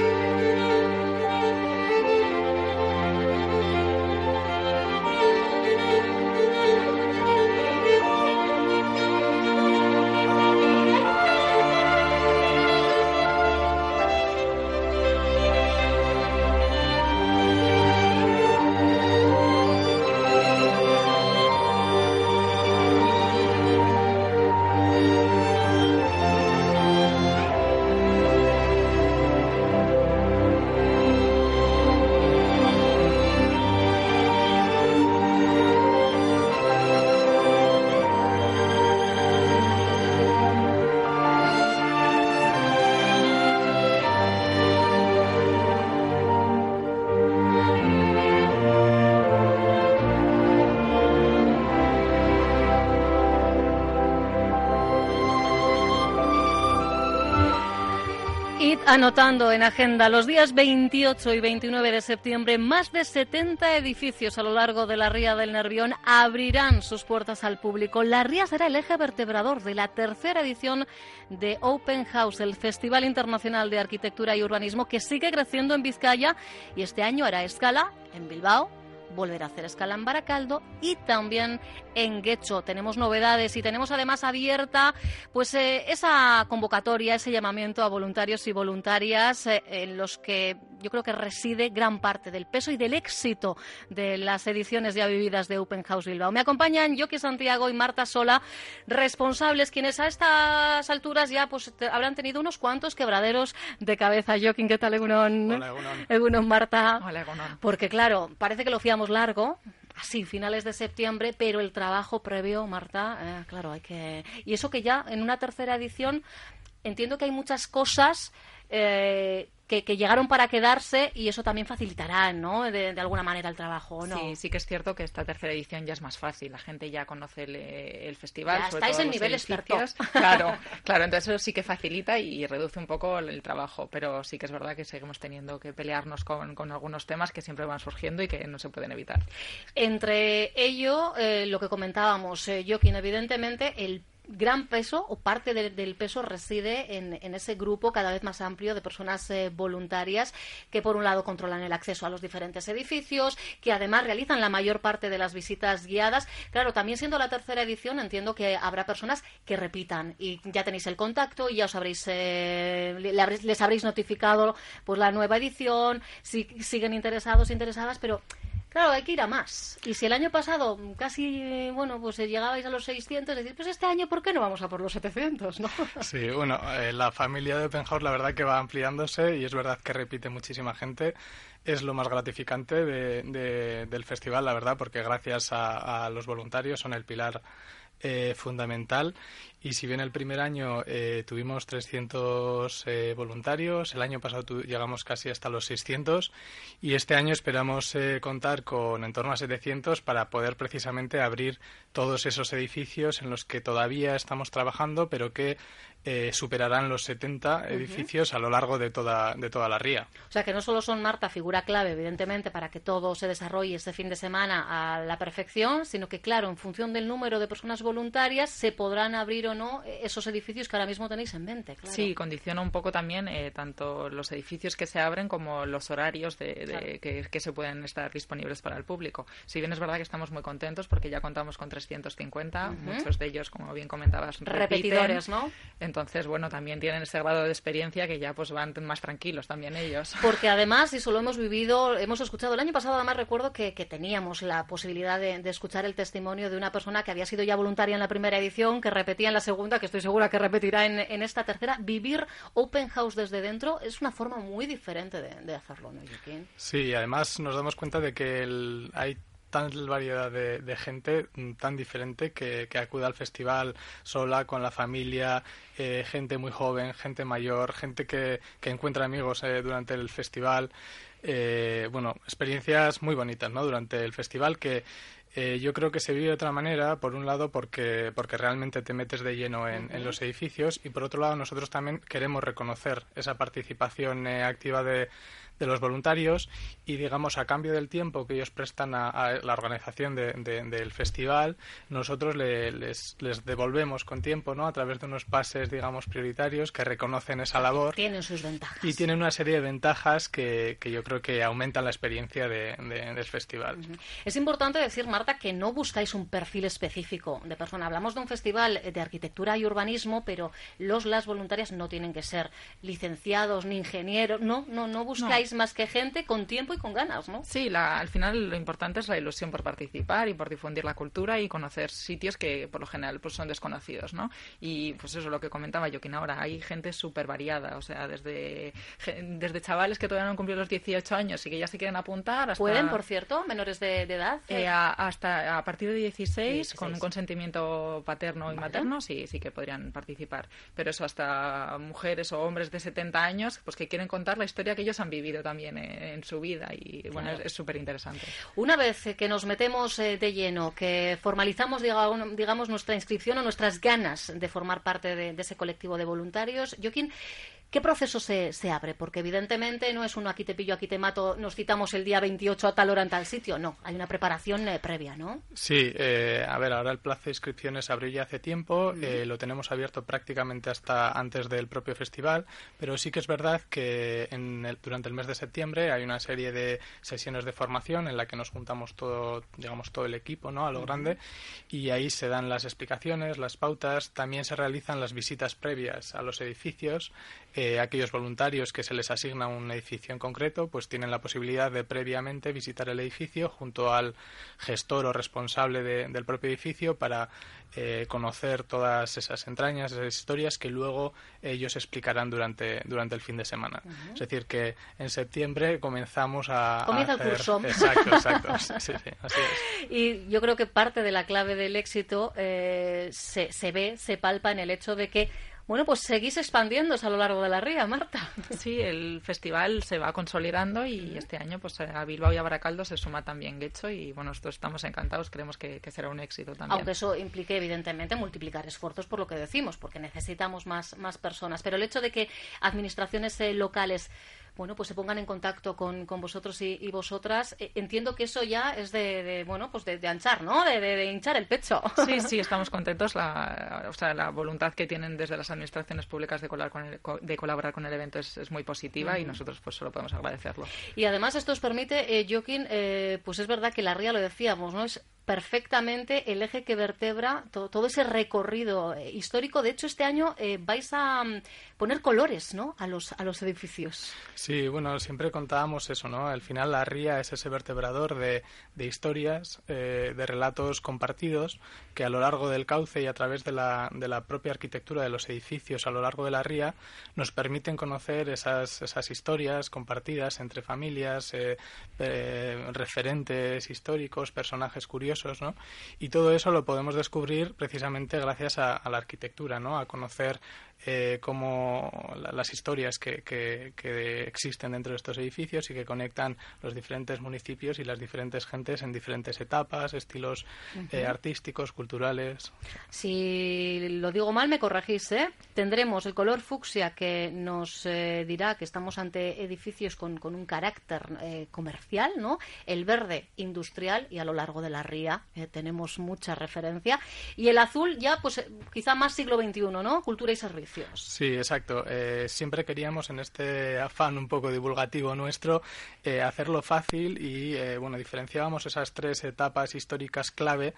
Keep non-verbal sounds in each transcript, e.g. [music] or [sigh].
Bye. Anotando en agenda los días 28 y 29 de septiembre, más de 70 edificios a lo largo de la Ría del Nervión abrirán sus puertas al público. La Ría será el eje vertebrador de la tercera edición de Open House, el Festival Internacional de Arquitectura y Urbanismo que sigue creciendo en Vizcaya y este año hará escala en Bilbao, volver a hacer escala en Baracaldo y también en Guecho. Tenemos novedades y tenemos además abierta pues eh, esa convocatoria, ese llamamiento a voluntarios y voluntarias eh, en los que yo creo que reside gran parte del peso y del éxito de las ediciones ya vividas de Open House Bilbao. Me acompañan Joki Santiago y Marta Sola, responsables, quienes a estas alturas ya pues habrán tenido unos cuantos quebraderos de cabeza. Joaquín, ¿qué tal, Egunon? Hola, Egunon. Marta. Hola, Egunon. Porque claro, parece que lo fiamos largo, así, finales de septiembre, pero el trabajo previo, Marta, eh, claro, hay que... Y eso que ya en una tercera edición entiendo que hay muchas cosas eh, que, llegaron para quedarse y eso también facilitará, ¿no? De, alguna manera el trabajo, ¿no? Sí, sí que es cierto que esta tercera edición ya es más fácil. La gente ya conoce el, festival. Ya estáis en nivel experto. [laughs] Claro, [laughs] claro. Entonces eso sí que facilita y reduce un poco el, trabajo. Pero sí que es verdad que seguimos teniendo que pelearnos con, algunos temas que siempre van surgiendo y que no se pueden evitar. Entre ello, eh, lo que comentábamos, eh, Joaquín, evidentemente el gran peso o parte del peso reside en, ese grupo cada vez más amplio de personas eh, voluntarias que por un lado controlan el acceso a los diferentes edificios, que además realizan la mayor parte de las visitas guiadas. Claro, también siendo la tercera edición entiendo que habrá personas que repitan y ya tenéis el contacto y ya os habréis eh, les habréis notificado pues la nueva edición, si siguen interesados interesadas, pero Claro, hay que ir a más. Y si el año pasado casi, bueno, pues llegabais a los 600, decir, pues este año, ¿por qué no vamos a por los 700, no? [laughs] Sí, bueno, eh, la familia de Open House la verdad que va ampliándose y es verdad que repite muchísima gente. Es lo más gratificante de, del festival, la verdad, porque gracias a, a los voluntarios son el pilar eh, fundamental. Y si bien el primer año eh, tuvimos 300 eh, voluntarios, el año pasado llegamos casi hasta los 600 y este año esperamos contar con en torno a 700 para poder precisamente abrir todos esos edificios en los que todavía estamos trabajando, pero que eh, superarán los 70 edificios a lo largo de toda, de toda la ría. O sea que no solo son Marta figura clave, evidentemente, para que todo se desarrolle este fin de semana a la perfección, sino que, claro, en función del número de personas voluntarias, se podrán abrir o no esos edificios que ahora mismo tenéis en mente. Sí, condiciona un poco también eh, tanto los edificios que se abren como los horarios de, que, se pueden estar disponibles para el público. Si bien es verdad que estamos muy contentos porque ya contamos con 350, muchos de ellos, como bien comentabas, repetidores, ¿no? Entonces, bueno, también tienen ese grado de experiencia que ya pues van más tranquilos también ellos. Porque además, eso lo hemos vivido, hemos escuchado, el año pasado además recuerdo que, teníamos la posibilidad de, escuchar el testimonio de una persona que había sido ya voluntaria en la primera edición, que repetía en la segunda, que estoy segura que repetirá en, esta tercera. Vivir Open House desde dentro es una forma muy diferente de, hacerlo, ¿no, Sí, además nos damos cuenta de que hay tan variedad de, gente mm, tan diferente que, acude al festival sola, con la familia, eh, gente muy joven, gente mayor, gente que, encuentra amigos eh, durante el festival. Eh, bueno, experiencias muy bonitas ¿no? durante el festival que yo creo que se vive de otra manera, por un lado porque, porque realmente te metes de lleno en, en, los edificios y por otro lado nosotros también queremos reconocer esa participación activa de, de los voluntarios y, digamos, a cambio del tiempo que ellos prestan a, la organización del festival, nosotros les, les, devolvemos con tiempo, ¿no? A través de unos pases, digamos, prioritarios que reconocen esa labor. Tienen sus ventajas. Y tienen una serie de ventajas que, que yo creo que aumentan la experiencia de, del festival. Es importante decir, Marta, que no buscáis un perfil específico de persona. Hablamos de un festival de arquitectura y urbanismo, pero los las voluntarias no tienen que ser licenciados ni ingenieros. No, no, no buscáis más que gente con tiempo y con ganas, ¿no? Sí, la, al final lo importante es la ilusión por participar y por difundir la cultura y conocer sitios que por lo general pues son desconocidos, ¿no? Y pues eso es lo que comentaba que ahora hay gente súper variada, o sea, desde, desde chavales que todavía no han cumplido los 18 años y que ya se quieren apuntar hasta... ¿Pueden, por cierto, menores de, edad? Eh, hasta a partir de 16, con un consentimiento paterno y materno, sí, sí que podrían participar. Pero eso hasta mujeres o hombres de 70 años, pues que quieren contar la historia que ellos han vivido también en, su vida y bueno, es súper interesante. Una vez que nos metemos eh, de lleno, que formalizamos, digamos, nuestra inscripción o nuestras ganas de formar parte de, de ese colectivo de voluntarios, Joaquín, ¿Qué proceso se, se, abre? Porque evidentemente no es uno aquí te pillo, aquí te mato, nos citamos el día 28 a tal hora en tal sitio. No, hay una preparación eh, previa, ¿no? Sí, eh, a ver, ahora el plazo de inscripciones abrió ya hace tiempo, eh, lo tenemos abierto prácticamente hasta antes del propio festival, pero sí que es verdad que en durante el mes de septiembre hay una serie de sesiones de formación en la que nos juntamos todo, digamos, todo el equipo, ¿no? A lo grande, y ahí se dan las explicaciones, las pautas, también se realizan las visitas previas a los edificios, aquellos voluntarios que se les asigna un edificio en concreto, pues tienen la posibilidad de previamente visitar el edificio junto al gestor o responsable del propio edificio para eh, conocer todas esas entrañas, esas historias que luego ellos explicarán durante, durante el fin de semana. Es decir, que en septiembre comenzamos a. Comienza el curso. Exacto, exacto. [laughs] sí, sí, así es. Y yo creo que parte de la clave del éxito eh, se, se ve, se palpa en el hecho de que bueno, pues seguís expandiéndose a lo largo de la ría, Marta. [laughs] Sí, el festival se va consolidando y este año pues a Bilbao y a Baracaldo se suma también Guecho y bueno, nosotros estamos encantados, creemos que, será un éxito también. Aunque eso implique evidentemente multiplicar esfuerzos por lo que decimos, porque necesitamos más, más personas. Pero el hecho de que administraciones eh, locales bueno, pues se pongan en contacto con, con vosotros y, vosotras. Eh, entiendo que eso ya es de, bueno, pues de, anchar, ¿no? De, hinchar el pecho. Sí, sí, [laughs] estamos contentos. La, o sea, la voluntad que tienen desde las administraciones públicas de colaborar con el, de colaborar con el evento es, es muy positiva y nosotros pues solo podemos agradecerlo. Y además esto os permite, eh, Joaquín, eh, pues es verdad que la ría, lo decíamos, ¿no? Es perfectamente el eje que vertebra todo, ese recorrido eh, histórico. De hecho, este año eh, vais a mm, poner colores ¿no? a, los, a los edificios. Sí, bueno, siempre contábamos eso, ¿no? Al final la ría es ese vertebrador de, de historias, eh, de relatos compartidos que a lo largo del cauce y a través de la, de la propia arquitectura de los edificios a lo largo de la ría nos permiten conocer esas, esas historias compartidas entre familias, referentes históricos, personajes curiosos y todo eso lo podemos descubrir precisamente gracias a, la arquitectura, ¿no? A conocer eh, cómo las historias que, que, existen dentro de estos edificios y que conectan los diferentes municipios y las diferentes gentes en diferentes etapas, estilos eh, artísticos, culturales. Si lo digo mal, me corregís, ¿eh? Tendremos el color fucsia que nos eh, dirá que estamos ante edificios con, con un carácter comercial, ¿no? El verde industrial y a lo largo de la ría tenemos mucha referencia. Y el azul ya, pues quizá más siglo XXI, ¿no? Cultura y servicio. Sí, exacto. Eh, siempre queríamos, en este afán un poco divulgativo nuestro, eh, hacerlo fácil y, eh, bueno, diferenciábamos esas tres etapas históricas clave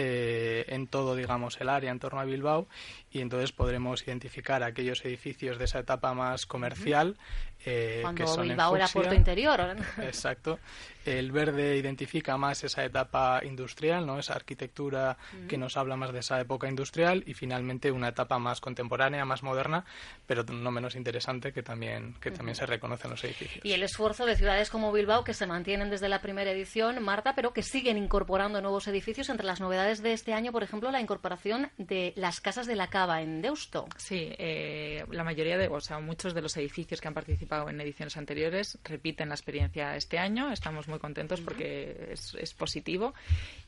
en todo, digamos, el área en torno a Bilbao y entonces podremos identificar aquellos edificios de esa etapa más comercial eh, Cuando que son Bilbao era puerto interior. [laughs] Exacto. El verde identifica más esa etapa industrial, ¿no? esa arquitectura que nos habla más de esa época industrial y finalmente una etapa más contemporánea, más moderna, pero no menos interesante que también, que también se reconoce en los edificios. Y el esfuerzo de ciudades como Bilbao que se mantienen desde la primera edición, Marta, pero que siguen incorporando nuevos edificios. Entre las novedades de este año, por ejemplo, la incorporación de las casas de la Cava en Deusto. Sí, eh, la mayoría de, o sea, muchos de los edificios que han participado en ediciones anteriores repiten la experiencia este año. Estamos muy contentos porque es, es, positivo.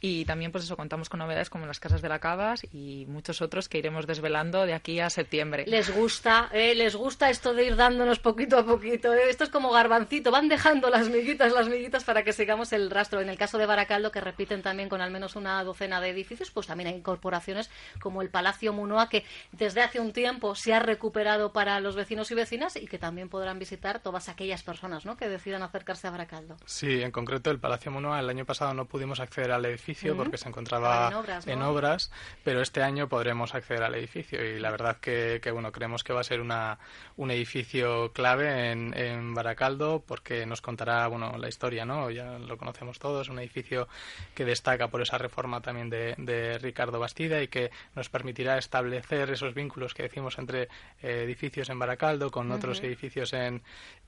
Y también, pues eso, contamos con novedades como las casas de la Cavas y muchos otros que iremos desvelando de aquí a septiembre. Les gusta, eh, les gusta esto de ir dándonos poquito a poquito. Eh. Esto es como garbancito, van dejando las miguitas, las miguitas para que sigamos el rastro. En el caso de Baracaldo, que repiten también con al menos una docena de edificios, pues también hay incorporaciones como el Palacio Munoa, que desde hace un tiempo se ha recuperado para los vecinos y vecinas y que también podrán visitar todas aquellas personas ¿no? que decidan acercarse a Baracaldo. Sí, en concreto el Palacio Munoa, el año pasado no pudimos acceder al edificio porque se encontraba en obras, pero este año podremos acceder al edificio y la verdad que, bueno, creemos que va a ser una, un edificio clave en, en Baracaldo porque nos contará, bueno, la historia, ¿no? Ya lo conocemos todos, un edificio que destaca por esa reforma también de, de Ricardo Bastida y que nos permitirá establecer esos vínculos que decimos entre eh, edificios en Baracaldo con otros edificios en,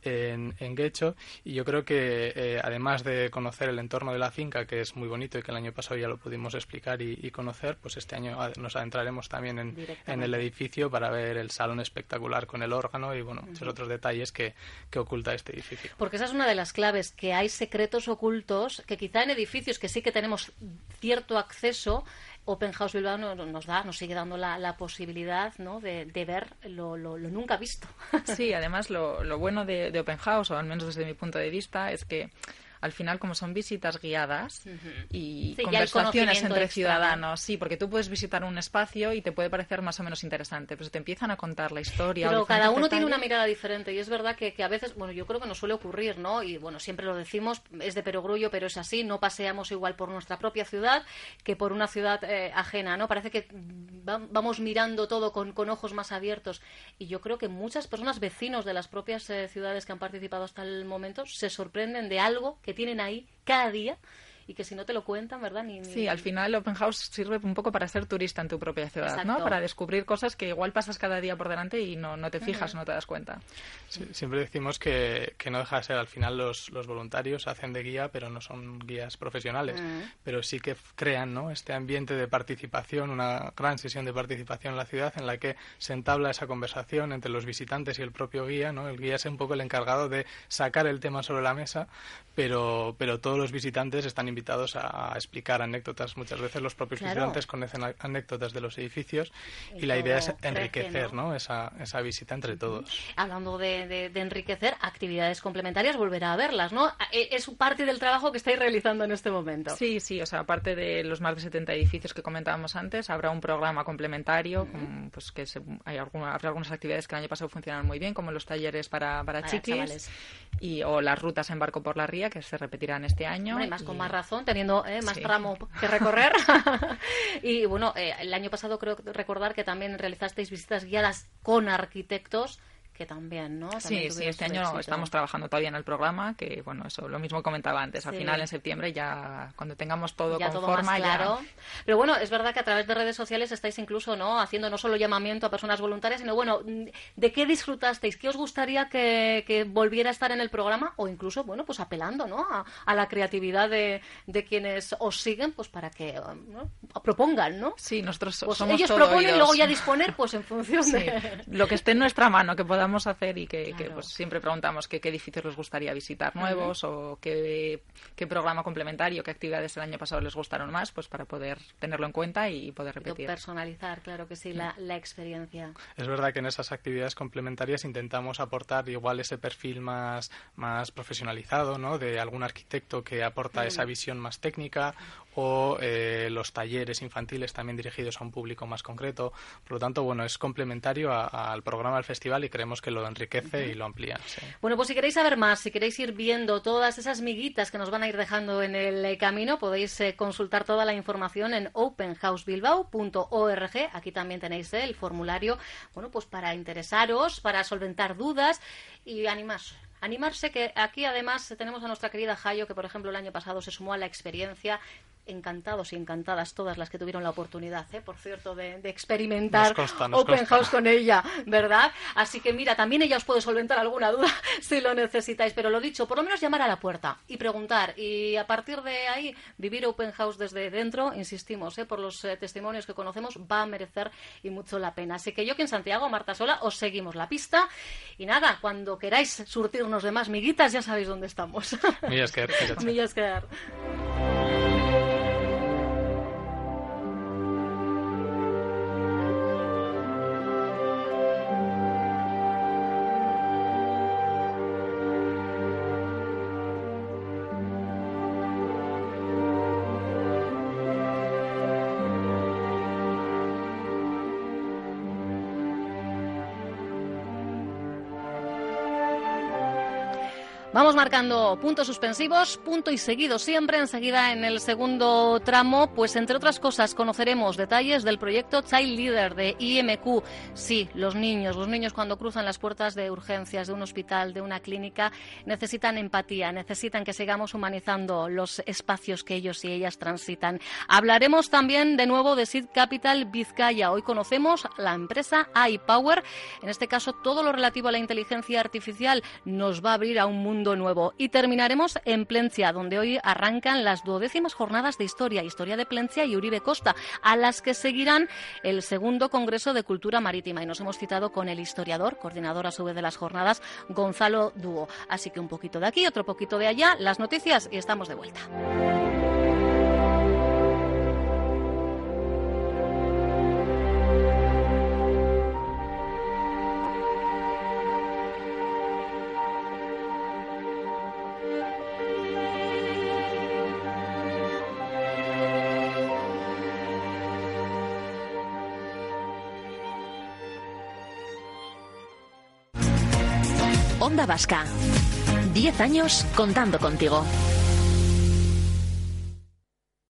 en, en, Guecho. Y yo creo que eh, además de conocer el entorno de la finca que es muy bonito y que el año pasado ya lo pudimos explicar y, y conocer, pues este año nos adentraremos también en, el edificio para ver el salón espectacular con el órgano y bueno, muchos otros detalles que, que oculta este edificio. Porque esa es una de las claves, que hay secretos ocultos que quizá en edificios que sí que tenemos cierto acceso Open House Bilbao nos da, nos sigue dando la, posibilidad ¿no? de, ver lo, nunca visto. Sí, además lo, lo bueno de, de, Open House, o al menos desde mi punto de vista, es que al final como son visitas guiadas y conversaciones entre ciudadanos, sí, porque tú puedes visitar un espacio y te puede parecer más o menos interesante, pero si te empiezan a contar la historia. Pero cada uno tiene una mirada diferente y es verdad que, a veces, bueno, yo creo que nos suele ocurrir, ¿no? Y bueno, siempre lo decimos, es de perogrullo, pero es así, no paseamos igual por nuestra propia ciudad que por una ciudad eh, ajena, ¿no? Parece que vamos mirando todo con, con, ojos más abiertos y yo creo que muchas personas, vecinos de las propias eh, ciudades que han participado hasta el momento, se sorprenden de algo que tienen ahí cada día y que si no te lo cuentan, ¿verdad? Ni, Sí, al final Open House sirve un poco para ser turista en tu propia ciudad, ¿no? Para descubrir cosas que igual pasas cada día por delante y no, no te fijas, no te das cuenta. siempre decimos que, que, no deja de ser, al final los, los voluntarios hacen de guía, pero no son guías profesionales, pero sí que crean, ¿no? Este ambiente de participación, una gran sesión de participación en la ciudad en la que se entabla esa conversación entre los visitantes y el propio guía, ¿no? El guía es un poco el encargado de sacar el tema sobre la mesa, pero, pero todos los visitantes están invitados a, explicar anécdotas. Muchas veces los propios visitantes conocen anécdotas de los edificios y, la idea es enriquecer ¿no? Esa, esa, visita entre todos. Hablando de, de, enriquecer, actividades complementarias, volverá a verlas, ¿no? E, es parte del trabajo que estáis realizando en este momento. Sí, sí, o sea, aparte de los más de 70 edificios que comentábamos antes, habrá un programa complementario, pues que hay alguna, habrá algunas actividades que el año pasado funcionaron muy bien, como los talleres para, para, chiquis y, o las rutas en barco por la ría, que se repetirán este año. más con más teniendo eh, más tramo que recorrer. [laughs] y bueno, eh, el año pasado creo recordar que también realizasteis visitas guiadas con arquitectos que también, ¿no? sí, sí, este año estamos trabajando todavía en el programa, que bueno, eso, lo mismo comentaba antes, al final en septiembre ya, cuando tengamos todo ya con forma, claro. Pero bueno, es verdad que a través de redes sociales estáis incluso, ¿no? Haciendo no solo llamamiento a personas voluntarias, sino bueno, ¿de qué disfrutasteis? ¿Qué os gustaría que, volviera a estar en el programa? O incluso, bueno, pues apelando, ¿no? A, la creatividad de, de, quienes os siguen, pues para que propongan, ¿no? Sí, nosotros pues somos Ellos proponen y luego ya disponer, pues en función de... Lo que esté en nuestra mano, que podamos podamos hacer y que, pues, siempre preguntamos qué edificios les gustaría visitar nuevos o qué, qué, programa complementario, qué actividades el año pasado les gustaron más, pues para poder tenerlo en cuenta y poder repetir. Personalizar, claro que sí, la, la experiencia. Es verdad que en esas actividades complementarias intentamos aportar igual ese perfil más, más profesionalizado, ¿no? De algún arquitecto que aporta esa visión más técnica o eh, los talleres infantiles también dirigidos a un público más concreto. Por lo tanto, bueno, es complementario al programa del festival y creemos que lo enriquece y lo amplía. Bueno, pues si queréis saber más, si queréis ir viendo todas esas miguitas que nos van a ir dejando en el eh, camino, podéis eh, consultar toda la información en openhousebilbao.org. Aquí también tenéis el formulario, bueno, pues para interesaros, para solventar dudas y animarse animarse que aquí además tenemos a nuestra querida Jayo que por ejemplo el año pasado se sumó a la experiencia encantados y encantadas todas las que tuvieron la oportunidad, ¿eh? por cierto, de, experimentar Open House con ella, ¿verdad? Así que mira, también ella os puede solventar alguna duda [laughs] si lo necesitáis, pero lo dicho, por lo menos llamar a la puerta y preguntar y a partir de ahí vivir Open House desde dentro, insistimos, ¿eh? por los eh, testimonios que conocemos, va a merecer y mucho la pena. Así que yo que en Santiago, Marta Sola, os seguimos la pista y nada, cuando queráis surtirnos de más miguitas ya sabéis dónde estamos. Millasker. [laughs] Vamos marcando puntos suspensivos, punto y seguido siempre. Enseguida en el segundo tramo, pues entre otras cosas conoceremos detalles del proyecto Child Leader de IMQ. Sí, los niños, los niños cuando cruzan las puertas de urgencias de un hospital, de una clínica, necesitan empatía, necesitan que sigamos humanizando los espacios que ellos y ellas transitan. Hablaremos también de nuevo de Seed Capital Vizcaya. Hoy conocemos la empresa iPower. En este caso, todo lo relativo a la inteligencia artificial nos va a abrir a un nuevo. Y terminaremos en Plencia, donde hoy arrancan las duodécimas jornadas de historia, historia de Plencia y Uribe Costa, a las que seguirán el segundo Congreso de Cultura Marítima. Y nos hemos citado con el historiador, coordinador a su vez de las jornadas, Gonzalo Dúo. Así que un poquito de aquí, otro poquito de allá, las noticias y estamos de vuelta. Onda Vasca. Diez años contando contigo.